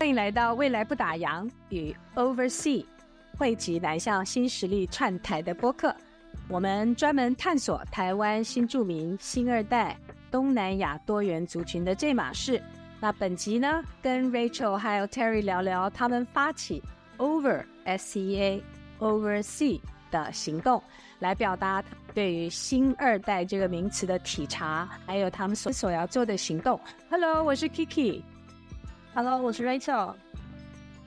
欢迎来到未来不打烊与 Oversea 汇集南向新实力串台的播客。我们专门探索台湾新住民、新二代、东南亚多元族群的这码事。那本集呢，跟 Rachel 还有 Terry 聊聊他们发起 Oversea Oversea 的行动，来表达对于新二代这个名词的体察，还有他们所所要做的行动。Hello，我是 Kiki。Hello，我是 Rachel。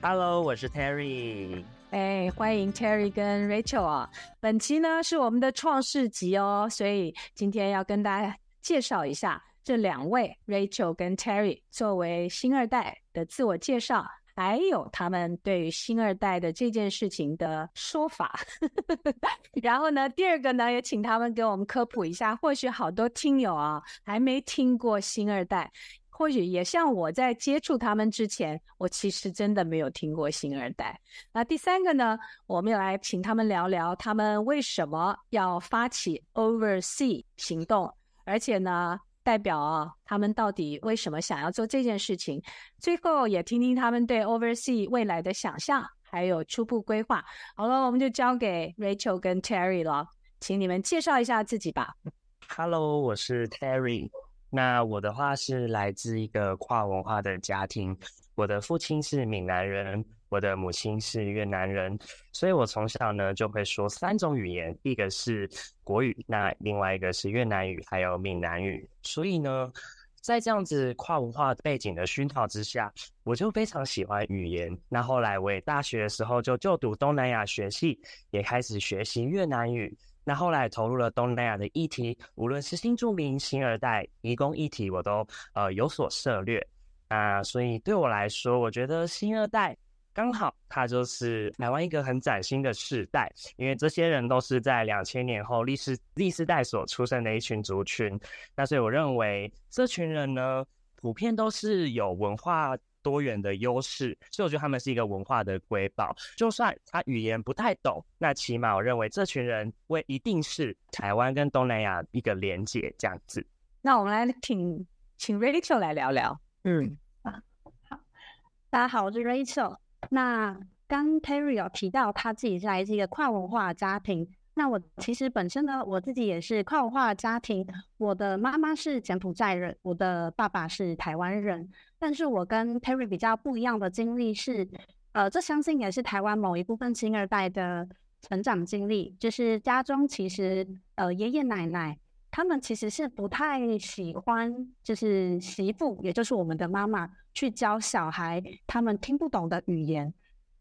Hello，我是 Terry。哎，欢迎 Terry 跟 Rachel 啊！本期呢是我们的创世集哦，所以今天要跟大家介绍一下这两位 Rachel 跟 Terry 作为新二代的自我介绍，还有他们对于新二代的这件事情的说法。然后呢，第二个呢也请他们给我们科普一下，或许好多听友啊还没听过新二代。或许也像我在接触他们之前，我其实真的没有听过新二代。那第三个呢，我们要来请他们聊聊他们为什么要发起 Oversea 行动，而且呢，代表啊，他们到底为什么想要做这件事情。最后也听听他们对 Oversea 未来的想象，还有初步规划。好了，我们就交给 Rachel 跟 Terry 了，请你们介绍一下自己吧。Hello，我是 Terry。那我的话是来自一个跨文化的家庭，我的父亲是闽南人，我的母亲是越南人，所以我从小呢就会说三种语言，一个是国语，那另外一个是越南语，还有闽南语。所以呢，在这样子跨文化背景的熏陶之下，我就非常喜欢语言。那后来我也大学的时候就就读东南亚学系，也开始学习越南语。那后来投入了东南亚的议题，无论是新住民、新二代、移工议题，我都呃有所涉猎。啊、所以对我来说，我觉得新二代刚好它就是台湾一个很崭新的世代，因为这些人都是在两千年后历史历世代所出生的一群族群。那所以我认为这群人呢，普遍都是有文化。多元的优势，所以我觉得他们是一个文化的瑰宝。就算他语言不太懂，那起码我认为这群人会一定是台湾跟东南亚一个连结这样子。那我们来请请 Rachel 来聊聊。嗯，啊，好，大家好，我是 Rachel。那刚 Terry 有提到他自己是来自一个跨文化的家庭。那我其实本身呢，我自己也是跨文化的家庭。我的妈妈是柬埔寨人，我的爸爸是台湾人。但是我跟 Terry 比较不一样的经历是，呃，这相信也是台湾某一部分新二代的成长经历，就是家中其实呃爷爷奶奶他们其实是不太喜欢，就是媳妇，也就是我们的妈妈去教小孩他们听不懂的语言。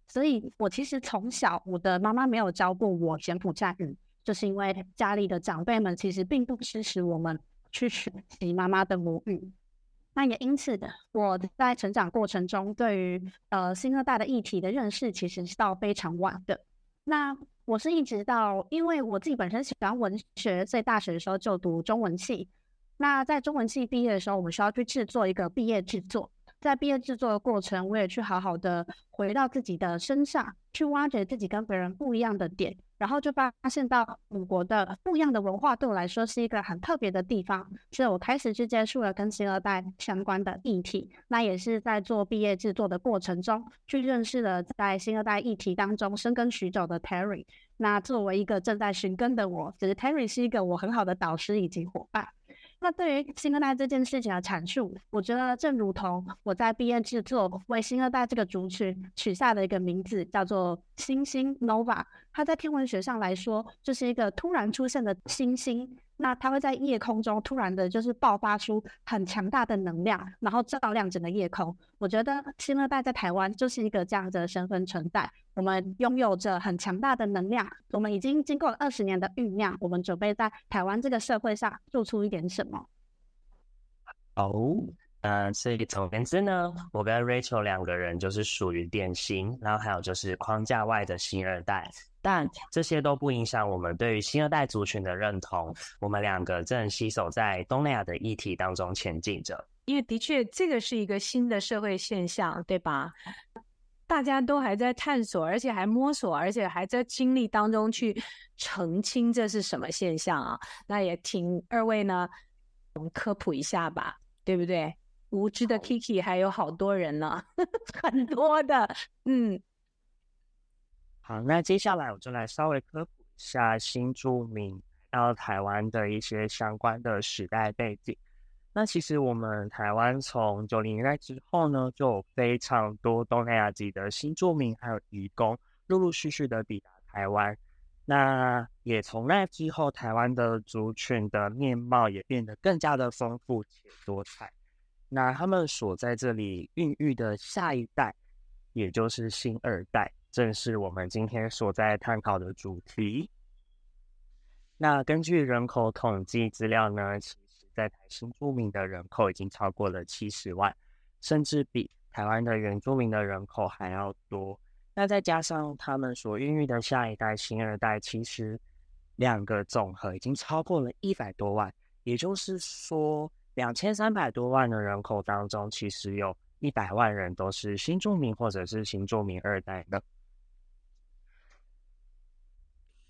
所以，我其实从小，我的妈妈没有教过我柬埔寨语，就是因为家里的长辈们其实并不支持我们去学习妈妈的母语。那也因此的，我在成长过程中，对于呃新二代的议题的认识，其实是到非常晚的。那我是一直到，因为我自己本身喜欢文学，所以大学的时候就读中文系。那在中文系毕业的时候，我们需要去制作一个毕业制作。在毕业制作的过程，我也去好好的回到自己的身上，去挖掘自己跟别人不一样的点，然后就发现到母国的不一样的文化对我来说是一个很特别的地方，所以我开始去接触了跟新二代相关的议题。那也是在做毕业制作的过程中，去认识了在新二代议题当中深耕许久的 Terry。那作为一个正在寻根的我，其实 Terry 是一个我很好的导师以及伙伴。那对于新二代这件事情的阐述，我觉得正如同我在毕业制作为新二代这个族群取下的一个名字，叫做星星 Nova。它在天文学上来说，就是一个突然出现的星星。那它会在夜空中突然的，就是爆发出很强大的能量，然后照亮整个夜空。我觉得新乐代在台湾就是一个这样子的身份存在。我们拥有着很强大的能量，我们已经经过了二十年的酝酿，我们准备在台湾这个社会上做出一点什么。哦、oh.。嗯，所以总言之呢，我跟 Rachel 两个人就是属于典型，然后还有就是框架外的新二代，但这些都不影响我们对于新二代族群的认同。我们两个正携手在东南亚的议题当中前进着。因为的确，这个是一个新的社会现象，对吧？大家都还在探索，而且还摸索，而且还在经历当中去澄清这是什么现象啊？那也请二位呢，我们科普一下吧，对不对？无知的 Kiki 还有好多人呢，很多的。嗯，好，那接下来我就来稍微科普一下新住民到台湾的一些相关的时代背景。那其实我们台湾从九零年代之后呢，就有非常多东南亚籍的新住民还有移工陆陆续续的抵达台湾。那也从那之后，台湾的族群的面貌也变得更加的丰富且多彩。那他们所在这里孕育的下一代，也就是新二代，正是我们今天所在探讨的主题。那根据人口统计资料呢，其实在台新住民的人口已经超过了七十万，甚至比台湾的原住民的人口还要多。那再加上他们所孕育的下一代新二代，其实两个总和已经超过了一百多万。也就是说，两千三百多万的人口当中，其实有一百万人都是新住民或者是新住民二代的。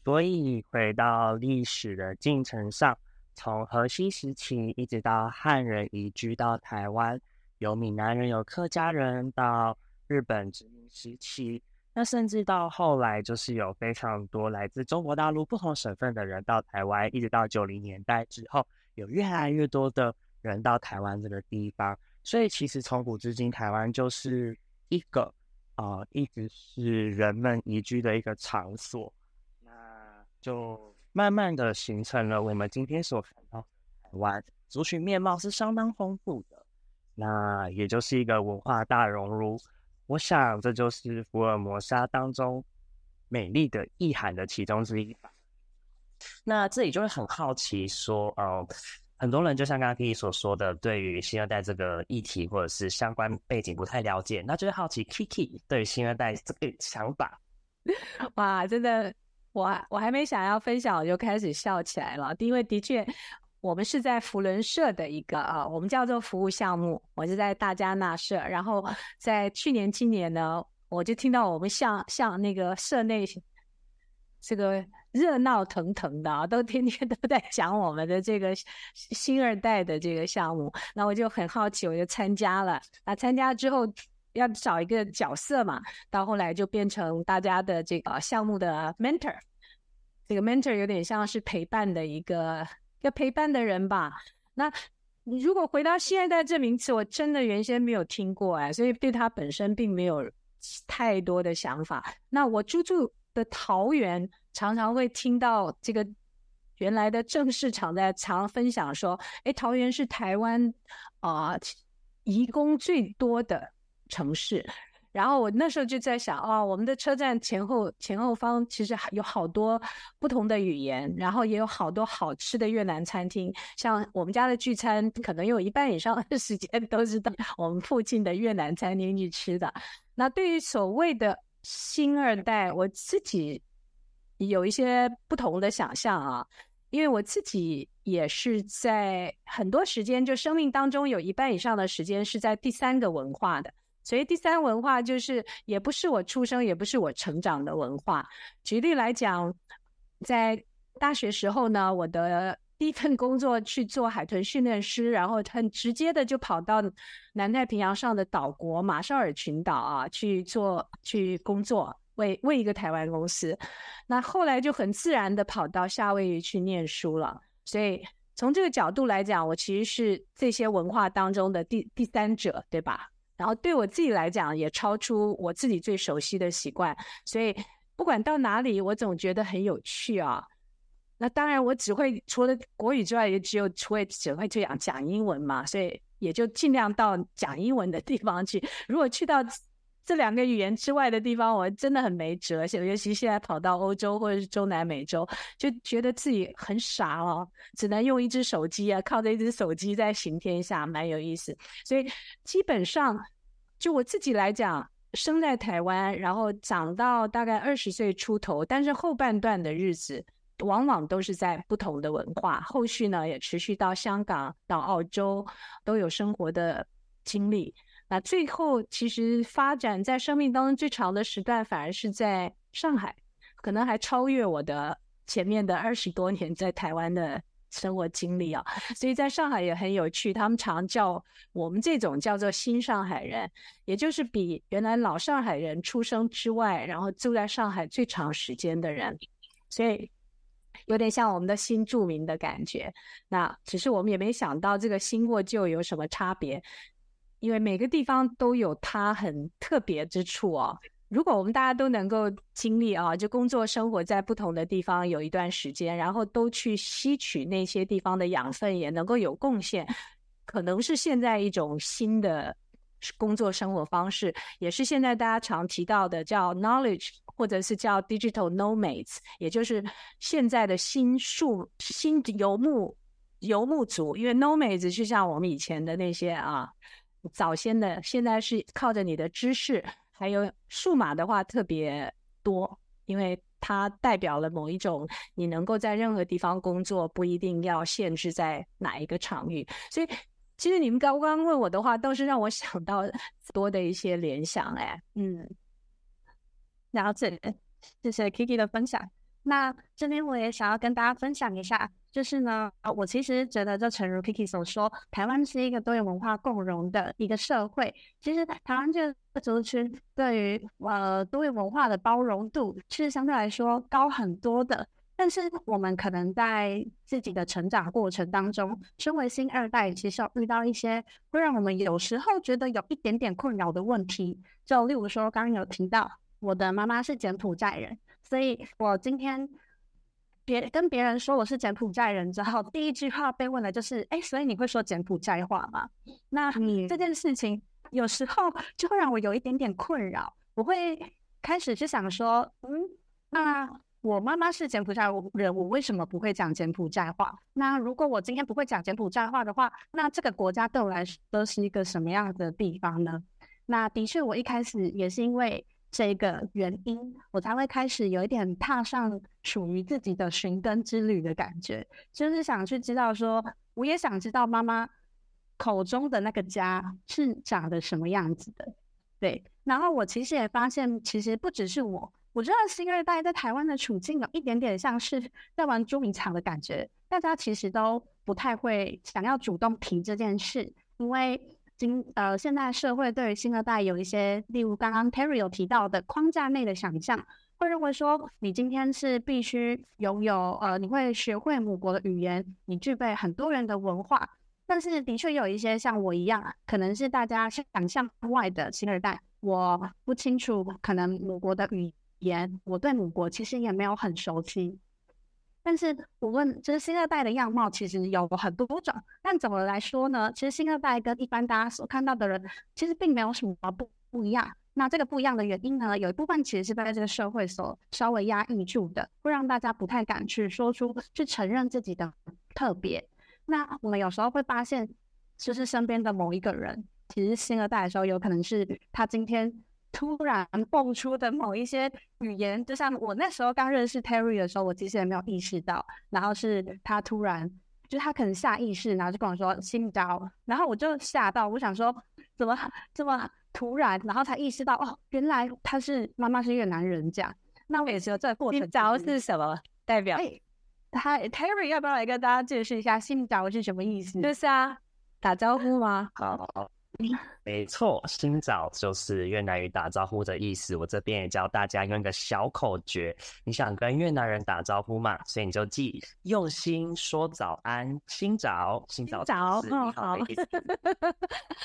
所以回到历史的进程上。从荷西时期一直到汉人移居到台湾，有闽南人、有客家人，到日本殖民时期，那甚至到后来就是有非常多来自中国大陆不同省份的人到台湾，一直到九零年代之后，有越来越多的人到台湾这个地方。所以其实从古至今，台湾就是一个啊、一直是人们移居的一个场所。那就。慢慢的形成了我们今天所看到台湾族群面貌是相当丰富的，那也就是一个文化大熔炉。我想这就是福尔摩沙当中美丽的意涵的其中之一吧。那这里就会很好奇说，呃，很多人就像刚刚 Kiki 所说的，对于新二代这个议题或者是相关背景不太了解，那就是好奇 Kiki 对于新二代这个想法。哇，真的。我我还没想要分享，我就开始笑起来了。因为的确，我们是在福伦社的一个啊，我们叫做服务项目。我是在大家那社，然后在去年、今年呢，我就听到我们像像那个社内这个热闹腾腾的啊，都天天都在讲我们的这个新二代的这个项目。那我就很好奇，我就参加了。那参加之后。要找一个角色嘛，到后来就变成大家的这个项目的 mentor。这个 mentor 有点像是陪伴的一个一个陪伴的人吧。那如果回到新二代这名词，我真的原先没有听过哎，所以对他本身并没有太多的想法。那我居住的桃园常常会听到这个原来的正市场在常分享说，哎，桃园是台湾啊、移工最多的。城市，然后我那时候就在想，哦，我们的车站前后前后方其实有好多不同的语言，然后也有好多好吃的越南餐厅。像我们家的聚餐，可能有一半以上的时间都是到我们附近的越南餐厅去吃的。那对于所谓的新二代，我自己有一些不同的想象啊，因为我自己也是在很多时间，就生命当中有一半以上的时间是在第三个文化的。所以第三文化就是，也不是我出生，也不是我成长的文化。举例来讲，在大学时候呢，我的第一份工作去做海豚训练师，然后很直接的就跑到南太平洋上的岛国马绍尔群岛啊去做去工作，为为一个台湾公司。那后来就很自然的跑到夏威夷去念书了。所以从这个角度来讲，我其实是这些文化当中的第第三者，对吧？然后对我自己来讲，也超出我自己最熟悉的习惯，所以不管到哪里，我总觉得很有趣啊。那当然，我只会除了国语之外，也只有除了只会这样讲英文嘛，所以也就尽量到讲英文的地方去。如果去到这两个语言之外的地方，我真的很没辙。尤其现在跑到欧洲或者是中南美洲，就觉得自己很傻哦，只能用一只手机啊，靠着一只手机在行天下，蛮有意思。所以基本上，就我自己来讲，生在台湾，然后长到大概二十岁出头，但是后半段的日子，往往都是在不同的文化。后续呢，也持续到香港、到澳洲，都有生活的经历。那最后，其实发展在生命当中最长的时段，反而是在上海，可能还超越我的前面的二十多年在台湾的生活经历啊，所以在上海也很有趣。他们常叫我们这种叫做新上海人，也就是比原来老上海人出生之外，然后住在上海最长时间的人，所以有点像我们的新住民的感觉。那只是我们也没想到这个新过旧有什么差别，因为每个地方都有它很特别之处哦。如果我们大家都能够经历啊，就工作生活在不同的地方有一段时间，然后都去吸取那些地方的养分，也能够有贡献，可能是现在一种新的工作生活方式，也是现在大家常提到的叫 knowledge，或者是叫 digital nomads，也就是现在的新数新游牧游牧族，因为 nomads 就像我们以前的那些啊，早先的，现在是靠着你的知识。还有数码的话特别多，因为它代表了某一种你能够在任何地方工作，不一定要限制在哪一个场域。所以，其实你们刚刚问我的话，倒是让我想到多的一些联想。哎，嗯，了解，谢谢 Kiki 的分享。那这边我也想要跟大家分享一下。就是呢，我其实觉得，就诚如 Kiki 所说，台湾是一个多元文化共融的一个社会。其实台湾这个族群对于呃多元文化的包容度，其实相对来说高很多的。但是我们可能在自己的成长过程当中，身为新二代，其实要遇到一些会让我们有时候觉得有一点点困扰的问题。就例如说，刚刚有提到我的妈妈是柬埔寨人，所以我今天。别跟别人说我是柬埔寨人之后，第一句话被问的就是：“哎，所以你会说柬埔寨话吗？”那这件事情有时候 就会让我有一点点困扰。我会开始去想说：“嗯，那我妈妈是柬埔寨人，我为什么不会讲柬埔寨话？那如果我今天不会讲柬埔寨话的话，那这个国家对我来说都是一个什么样的地方呢？”那的确，我一开始也是因为。这个原因，我才会开始有一点踏上属于自己的寻根之旅的感觉，就是想去知道说，我也想知道妈妈口中的那个家是长得什么样子的。对，然后我其实也发现，其实不只是我，我知道新二代在台湾的处境有一点点像是在玩捉迷藏的感觉，大家其实都不太会想要主动提这件事，因为。今呃，现在社会对于新二代有一些，例如刚刚 Terry 有提到的框架内的想象，会认为说你今天是必须拥有呃，你会学会母国的语言，你具备很多元的文化。但是的确有一些像我一样啊，可能是大家想象外的新二代，我不清楚可能母国的语言，我对母国其实也没有很熟悉。但是我问，就是新二代的样貌其实有很多种，但怎么来说呢？其实新二代跟一般大家所看到的人，其实并没有什么不不一样。那这个不一样的原因呢，有一部分其实是在这个社会所稍微压抑住的，会让大家不太敢去说出去承认自己的特别。那我们有时候会发现，就是身边的某一个人，其实新二代的时候，有可能是他今天。突然蹦出的某一些语言，就像我那时候刚认识 Terry 的时候，我其实也没有意识到。然后是他突然，就他可能下意识，然后就跟我说“新招”，然后我就吓到，我想说怎么这么突然，然后才意识到哦，原来他是妈妈是越南人这样。那我也只有这个过程。新招是什么代表？哎，他 Terry 要不要来跟大家解释一下“新招”是什么意思？就是啊，打招呼吗？好。没错，新早就是越南语打招呼的意思。我这边也教大家用一个小口诀，你想跟越南人打招呼嘛？所以你就记用心说早安，新早，新早，早，哦，好，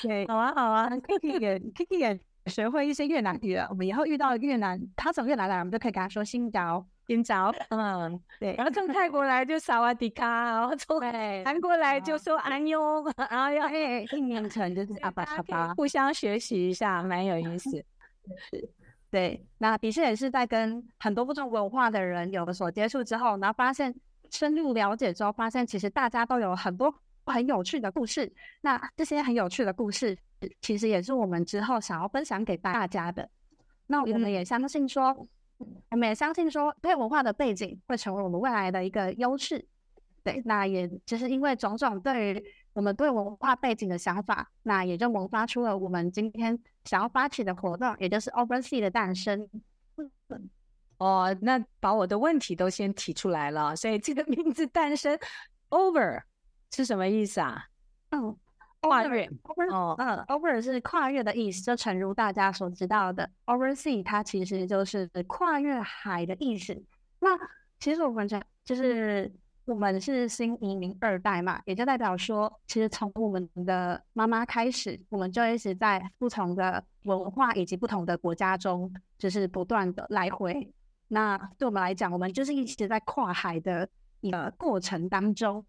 对，好啊，好啊，Kiki 也，Kiki 也学会一些越南语了。我们以后遇到越南，他从越南来，我们就可以跟他说新早。今早，嗯，对，然后从泰国来就萨瓦迪卡，然后从韩国来就说安妞，然后要哎，印尼城就是阿巴阿巴，互相学习一下，蛮有意思。是，对，那的确也是在跟很多不同文化的人有所接触之后，然后发现深入了解之后，发现其实大家都有很多很有趣的故事。那这些很有趣的故事，其实也是我们之后想要分享给大家的。那我们也相信说。我们也相信说，对文化的背景会成为我们未来的一个优势。对，那也就是因为种种对于我们对文化背景的想法，那也就萌发出了我们今天想要发起的活动，也就是 Oversea 的诞生。哦，那把我的问题都先提出来了，所以这个 名字诞生 over 是什么意思啊？嗯，跨越。哦，嗯，over 是跨越的意思，就诚如大家所知道的，oversea 它其实就是跨越海的意思。那其实我们讲就是。我们是新移民二代嘛，也就代表说，其实从我们的妈妈开始，我们就一直在不同的文化以及不同的国家中，就是不断的来回。那对我们来讲，我们就是一直在跨海的一个过程当中。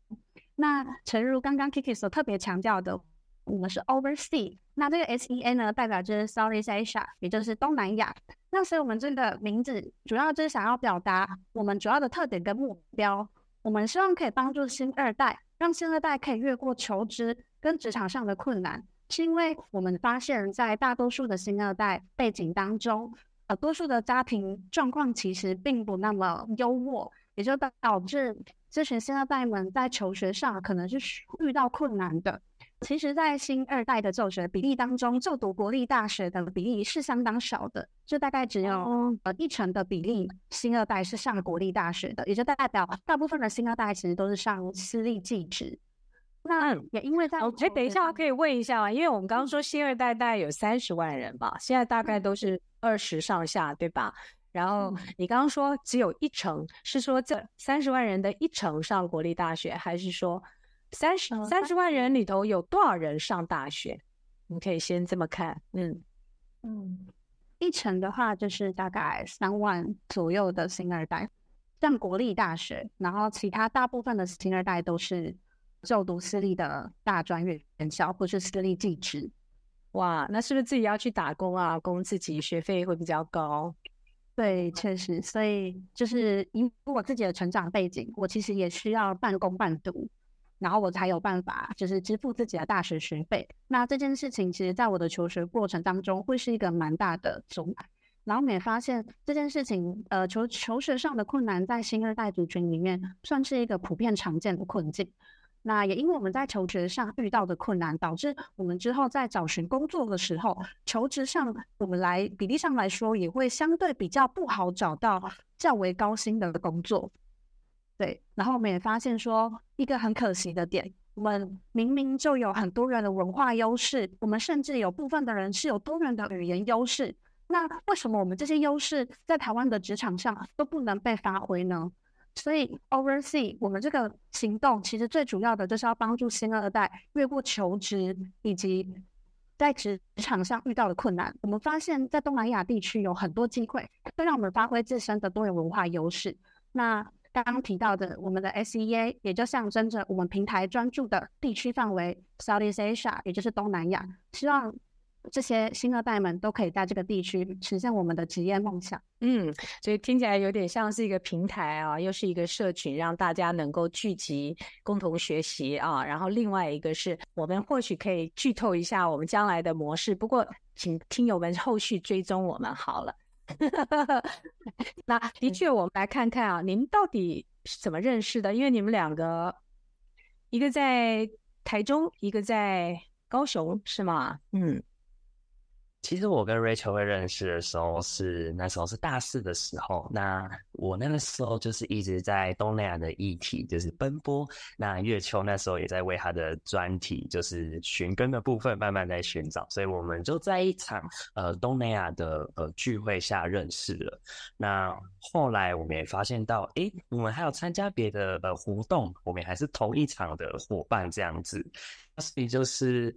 那诚如刚刚 Kiki 所特别强调的，我们是 Oversea，那这个 SEA 呢，代表就是 Southeast Asia，也就是东南亚。那所以我们这个名字主要就是想要表达我们主要的特点跟目标。我们希望可以帮助新二代，让新二代可以越过求职跟职场上的困难，是因为我们发现，在大多数的新二代背景当中，呃，多数的家庭状况其实并不那么优渥，也就导致这群新二代们在求学上可能是遇到困难的。其实，在新二代的就学比例当中，就读国立大学的比例是相当少的，就大概只有呃一成的比例，新二代是上国立大学的，也就代表大部分的新二代其实都是上私立技职。那也因为在，哎，等一下，可以问一下吗？因为我们刚刚说新二代大概有三十万人吧，现在大概都是二十上下，对吧？然后你刚刚说只有一成，是说这三十万人的一成上国立大学，还是说？三十三十万人里头有多少人上大学？你可以先这么看，嗯嗯，一成的话就是大概三万左右的新二代上国立大学，然后其他大部分的新二代都是就读私立的大专院校或是私立技职。哇，那是不是自己要去打工啊？供自己学费会比较高？对，确实，所以就是以我自己的成长背景，我其实也需要半工半读。然后我才有办法，就是支付自己的大学学费。那这件事情，其实在我的求学过程当中，会是一个蛮大的阻碍。然后我们也发现这件事情，呃，求求学上的困难，在新二代族群里面，算是一个普遍常见的困境。那也因为我们在求职上遇到的困难，导致我们之后在找寻工作的时候，求职上我们来比例上来说，也会相对比较不好找到较为高薪的工作。对，然后我们也发现说，一个很可惜的点，我们明明就有很多元的文化优势，我们甚至有部分的人是有多元的语言优势，那为什么我们这些优势在台湾的职场上都不能被发挥呢？所以，Oversea 我们这个行动其实最主要的就是要帮助新二代越过求职以及在职场上遇到的困难。我们发现，在东南亚地区有很多机会，会让我们发挥自身的多元文化优势。那刚刚提到的，我们的 SEA 也就象征着我们平台专注的地区范围，Southeast Asia，也就是东南亚。希望这些新二代们都可以在这个地区实现我们的职业梦想。嗯，所以听起来有点像是一个平台啊，又是一个社群，让大家能够聚集，共同学习啊。然后另外一个是我们或许可以剧透一下我们将来的模式，不过请听友们后续追踪我们好了。那的确，我们来看看啊，你们到底是怎么认识的？因为你们两个，一个在台中，一个在高雄，是吗？嗯。其实我跟 Rachel 会认识的时候是那时候是大四的时候，那我那个时候就是一直在东南亚的议题就是奔波，那月秋那时候也在为他的专题就是寻根的部分慢慢在寻找，所以我们就在一场呃东南亚的呃聚会下认识了。那后来我们也发现到，诶，我们还有参加别的呃活动，我们还是同一场的伙伴这样子，所以就是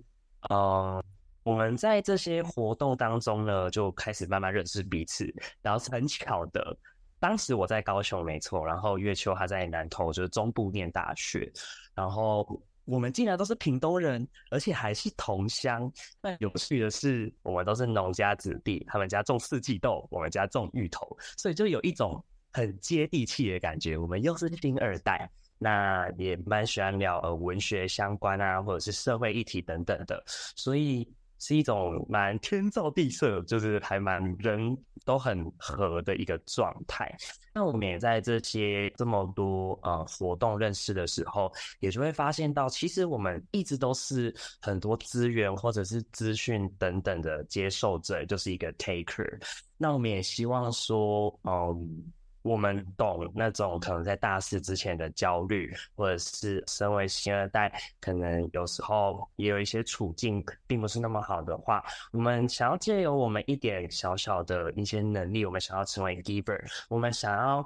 呃。我们在这些活动当中呢，就开始慢慢认识彼此。然后是很巧的，当时我在高雄，没错，然后月秋他在南投，就是中部念大学。然后我们竟然都是屏东人，而且还是同乡。那有趣的是，我们都是农家子弟，他们家种四季豆，我们家种芋头，所以就有一种很接地气的感觉。我们又是新二代，那也蛮喜欢聊呃文学相关啊，或者是社会议题等等的，所以。是一种蛮天造地设，就是还蛮人都很合的一个状态。那我们也在这些这么多呃活动认识的时候，也就会发现到，其实我们一直都是很多资源或者是资讯等等的接受者，就是一个 taker。那我们也希望说，嗯，我们懂那种可能在大四之前的焦虑，或者是身为新二代，可能有时候也有一些处境并不是那么好的话，我们想要借由我们一点小小的一些能力，我们想要成为 giver，我们想要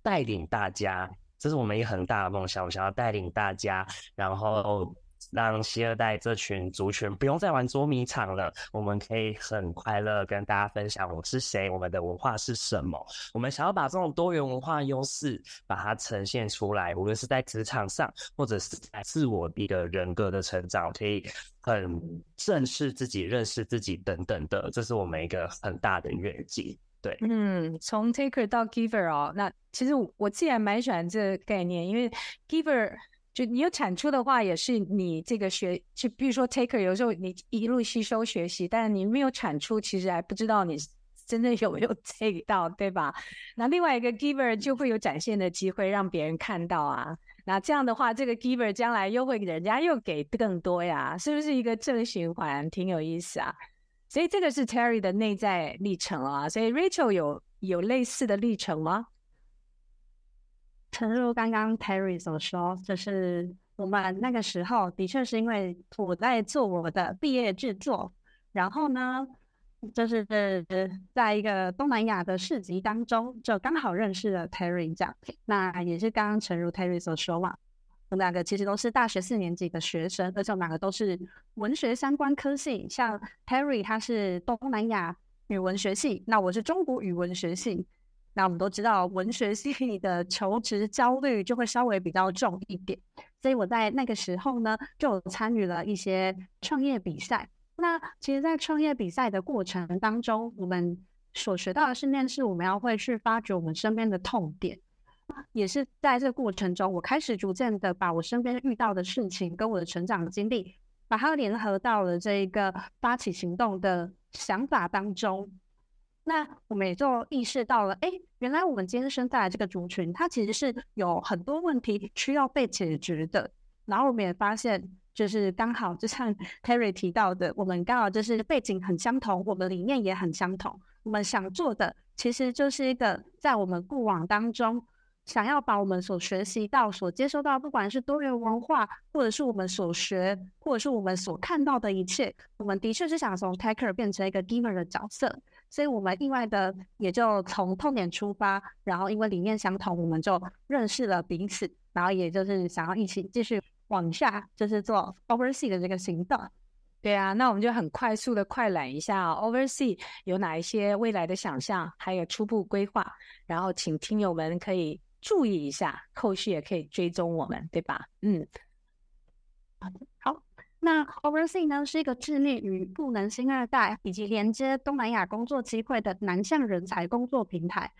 带领大家，这是我们一个很大的梦想，我想要带领大家，然后。让新二代这群族群不用再玩捉迷藏了，我们可以很快乐跟大家分享我是谁，我们的文化是什么。我们想要把这种多元文化优势把它呈现出来，无论是在职场上，或者是在自我的一个人格的成长，可以很正视自己、认识自己等等的，这是我们一个很大的愿景。对，嗯，从 taker 到 giver 哦，那其实我自己还蛮喜欢这个概念，因为 giver。就你有产出的话，也是你这个学，就比如说 taker，有时候你一路吸收学习，但是你没有产出，其实还不知道你真正有没有 take 到，对吧？那另外一个 giver 就会有展现的机会，让别人看到啊。那这样的话，这个 giver 将来又会人家又给更多呀，是不是一个正循环？挺有意思啊。所以这个是 Terry 的内在历程啊。所以 Rachel 有有类似的历程吗？诚如刚刚 Terry 所说，就是我们那个时候的确是因为我在做我的毕业制作，然后呢，就是在一个东南亚的市集当中，就刚好认识了 Terry 这样。那也是刚刚诚如 Terry 所说嘛，我们两个其实都是大学四年级的学生，而且我们两个都是文学相关科系，像 Terry 他是东南亚语文学系，那我是中国语文学系。那我们都知道，文学系的求职焦虑就会稍微比较重一点，所以我在那个时候呢，就参与了一些创业比赛。那其实，在创业比赛的过程当中，我们所学到的训练是，我们要会去发掘我们身边的痛点。也是在这个过程中，我开始逐渐的把我身边遇到的事情跟我的成长经历，把它联合到了这一个发起行动的想法当中。那我们也就意识到了，哎，原来我们今天生在这个族群，它其实是有很多问题需要被解决的。然后我们也发现，就是刚好就像 Terry 提到的，我们刚好就是背景很相同，我们理念也很相同。我们想做的，其实就是一个在我们过往当中，想要把我们所学习到、所接收到，不管是多元文化，或者是我们所学，或者是我们所看到的一切，我们的确是想从 taker 变成一个 giver 的角色。所以，我们意外的也就从痛点出发，然后因为理念相同，我们就认识了彼此，然后也就是想要一起继续往下，就是做 Oversea 的这个行动。对啊，那我们就很快速的快览一下 Oversea 有哪一些未来的想象，还有初步规划，然后请听友们可以注意一下，后续也可以追踪我们，对吧？嗯，那 Oversea 呢，是一个致力于赋能新二代以及连接东南亚工作机会的南向人才工作平台。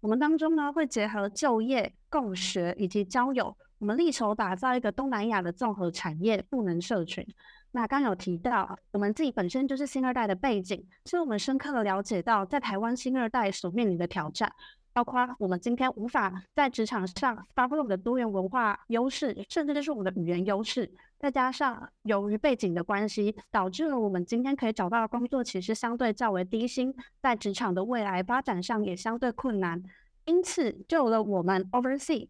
我们当中呢，会结合就业、共学以及交友，我们力求打造一个东南亚的综合产业赋能社群。那刚有提到，我们自己本身就是新二代的背景，所以我们深刻的了解到，在台湾新二代所面临的挑战。包括我们今天无法在职场上发挥我们的多元文化优势，甚至就是我们的语言优势，再加上由于背景的关系，导致了我们今天可以找到的工作其实相对较为低薪，在职场的未来发展上也相对困难。因此，就有了我们 Oversea，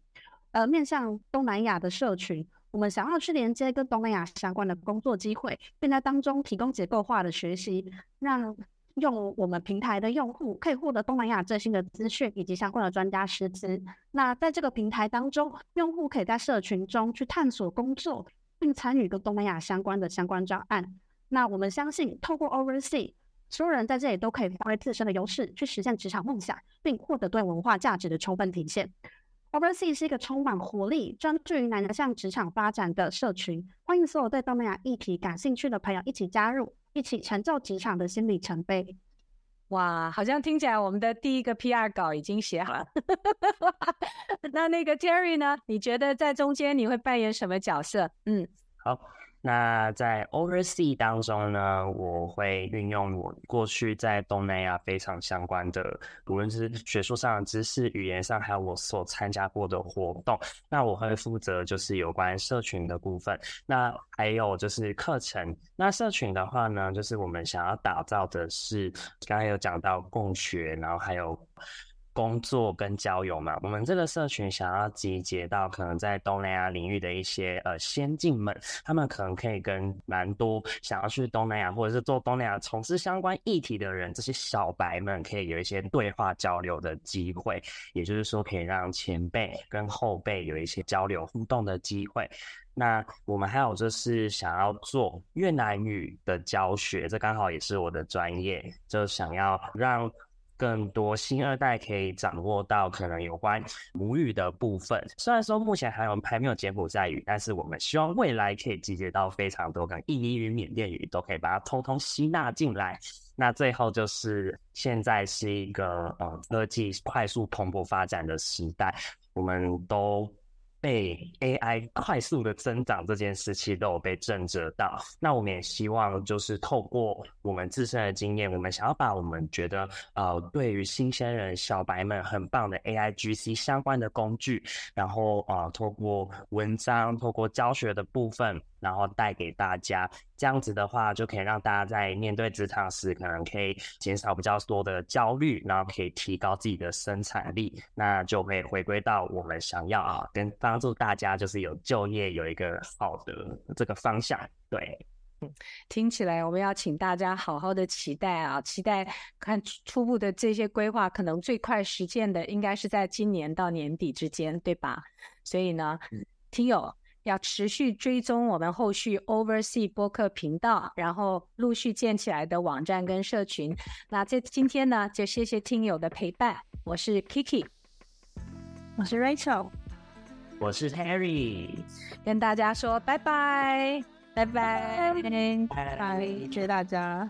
呃，面向东南亚的社群，我们想要去连接跟东南亚相关的工作机会，并在当中提供结构化的学习，让。用我们平台的用户可以获得东南亚最新的资讯以及相关的专家师资。那在这个平台当中，用户可以在社群中去探索工作，并参与跟东南亚相关的相关专案。那我们相信，透过 Oversea，所有人在这里都可以发挥自身的优势，去实现职场梦想，并获得对文化价值的充分体现。Oversea 是一个充满活力、专注于南向职场发展的社群，欢迎所有对东南亚议题感兴趣的朋友一起加入。一起成就职场的新里程碑。哇，好像听起来我们的第一个 PR 稿已经写好了。那那个 Jerry 呢？你觉得在中间你会扮演什么角色？嗯，好。那在 Oversea 当中呢，我会运用我过去在东南亚非常相关的，无论是学术上的知识、语言上，还有我所参加过的活动。那我会负责就是有关社群的部分，那还有就是课程。那社群的话呢，就是我们想要打造的是，刚才有讲到共学，然后还有。工作跟交友嘛，我们这个社群想要集结到可能在东南亚领域的一些呃先进们，他们可能可以跟蛮多想要去东南亚或者是做东南亚从事相关议题的人，这些小白们可以有一些对话交流的机会，也就是说可以让前辈跟后辈有一些交流互动的机会。那我们还有就是想要做越南语的教学，这刚好也是我的专业，就想要让。更多新二代可以掌握到可能有关母语的部分。虽然说目前还有还没有柬埔寨语，但是我们希望未来可以集结到非常多，跟印尼语、缅甸语都可以把它通通吸纳进来。那最后就是现在是一个呃科技快速蓬勃发展的时代，我们都。被 AI 快速的增长这件事情都有被震慑到，那我们也希望就是透过我们自身的经验，我们想要把我们觉得呃对于新鲜人小白们很棒的 AIGC 相关的工具，然后呃透过文章、透过教学的部分。然后带给大家，这样子的话，就可以让大家在面对职场时，可能可以减少比较多的焦虑，然后可以提高自己的生产力，那就会回归到我们想要啊，跟帮助大家就是有就业有一个好的这个方向。对，嗯，听起来我们要请大家好好的期待啊，期待看初步的这些规划，可能最快实现的应该是在今年到年底之间，对吧？所以呢，听友。要持续追踪我们后续 Oversea 播客频道，然后陆续建起来的网站跟社群。那这今天呢，就谢谢听友的陪伴。我是 Kiki，我是 Rachel，我是 Harry，跟大家说拜拜，拜拜，拜拜，谢谢大家。